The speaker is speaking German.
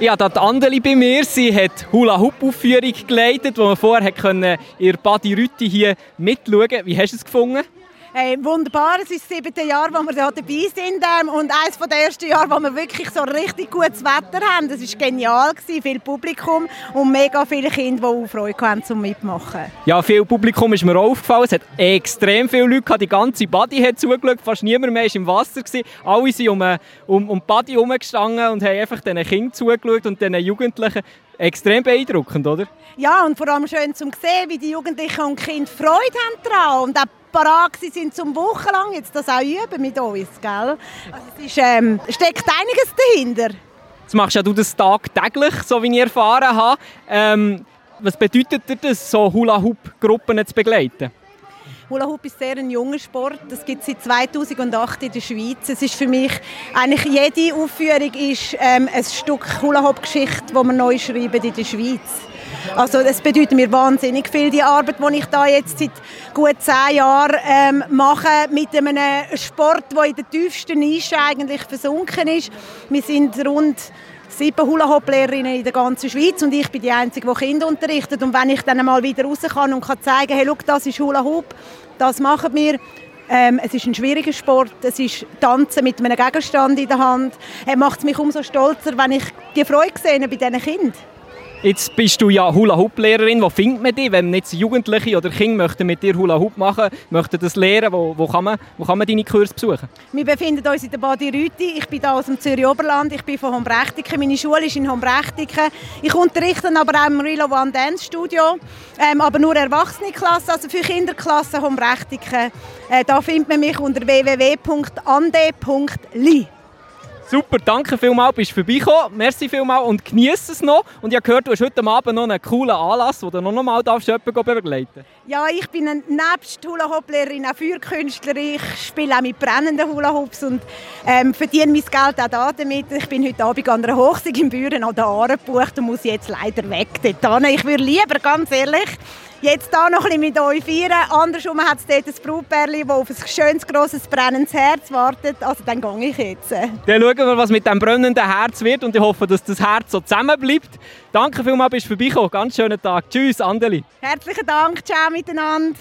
Ich habe die Andeli bei mir. Sie hat Hula-Hoop-Aufführung geleitet, wo man vorher ihr Badi Rütti hier mitschauen konnte. Wie hast du es gefunden? Hey, wunderbar, es ist das siebte Jahr, wo wir hier dabei sind ähm, und eines der ersten Jahre, wo wir wirklich so richtig gutes Wetter haben. Das war genial, gewesen, viel Publikum und mega viele Kinder, die auch Freude hatten zum Mitmachen. Ja, viel Publikum ist mir auch aufgefallen. Es hat extrem viele Leute gehabt. Die ganze Body hat zugeschaut, fast niemand mehr war im Wasser. Gewesen. Alle sind um, um, um die Body herumgestanden und haben einfach diesen Kindern zugeschaut und diesen Jugendlichen. Extrem beeindruckend, oder? Ja, und vor allem schön zu sehen, wie die Jugendlichen und Kinder Freude haben daran und auch parat sind zum Wochenlang jetzt das auch üben mit uns, gell? Also es ist, ähm, steckt einiges dahinter. Jetzt machst ja du das tagtäglich, so wie ich erfahren habe. Ähm, was bedeutet dir das, so Hula-Hoop-Gruppen zu begleiten? Hula Hoop ist sehr ein junger Sport. Das gibt es seit 2008 in der Schweiz. Es ist für mich eigentlich jede Aufführung ist ähm, ein Stück Hula Hoop Geschichte, das wir neu schreiben in der Schweiz. Also das bedeutet mir wahnsinnig viel, die Arbeit, die ich da jetzt seit gut zehn Jahren ähm, mache, mit einem Sport, der in der tiefsten Nische eigentlich versunken ist. Wir sind rund sieben Hula-Hoop-Lehrerinnen in der ganzen Schweiz und ich bin die Einzige, die Kinder unterrichtet. Und wenn ich dann mal wieder raus kann und kann zeigen, hey, schau, das ist Hula-Hoop, das machen wir, ähm, es ist ein schwieriger Sport. Es ist Tanzen mit einem Gegenstand in der Hand. Es macht mich umso stolzer, wenn ich die Freude sehe bei diesen Kindern. Jetzt bist du ja Hula-Hoop-Lehrerin. Wo findet man dich, wenn jetzt Jugendliche oder Kinder möchten mit dir Hula-Hoop machen möchten das lernen? Wo, wo, kann man, wo kann man deine Kurse besuchen? Wir befinden uns in der Badi Rüti. Ich bin hier aus dem Zürich Oberland. Ich bin von Hombrechtiken. Meine Schule ist in Hombrechtiken. Ich unterrichte aber auch im Rilo One Dance Studio. Ähm, aber nur erwachsene Klassen, also für Kinderklassen Hombrechtiken. Äh, da findet man mich unter www.ande.li. Super, danke vielmals, bist vorbeigekommen. Merci vielmals und genieße es noch. Und ich habe gehört, du hast heute Abend noch einen coolen Anlass, wo du noch einmal jemanden begleiten Ja, ich bin eine, nebst Hula-Hoop-Lehrerin auch Feuerkünstlerin. Ich spiele auch mit brennenden Hula-Hoops und ähm, verdiene mein Geld auch da damit. Ich bin heute Abend an einer Hochzeit in Büren an der Aare gebucht und muss jetzt leider weg dort Ich würde lieber, ganz ehrlich, jetzt hier noch ein bisschen mit euch feiern. Andersrum hat es dort ein Brautpärchen, das auf ein schönes, grosses, brennendes Herz wartet. Also dann gehe ich jetzt. Dann schauen wir, was mit dem brennenden Herz wird und ich hoffe, dass das Herz so zusammenbleibt. Danke vielmals, bist du vorbeigekommen. Ganz schönen Tag. Tschüss, Andeli. Herzlichen Dank. Ciao miteinander.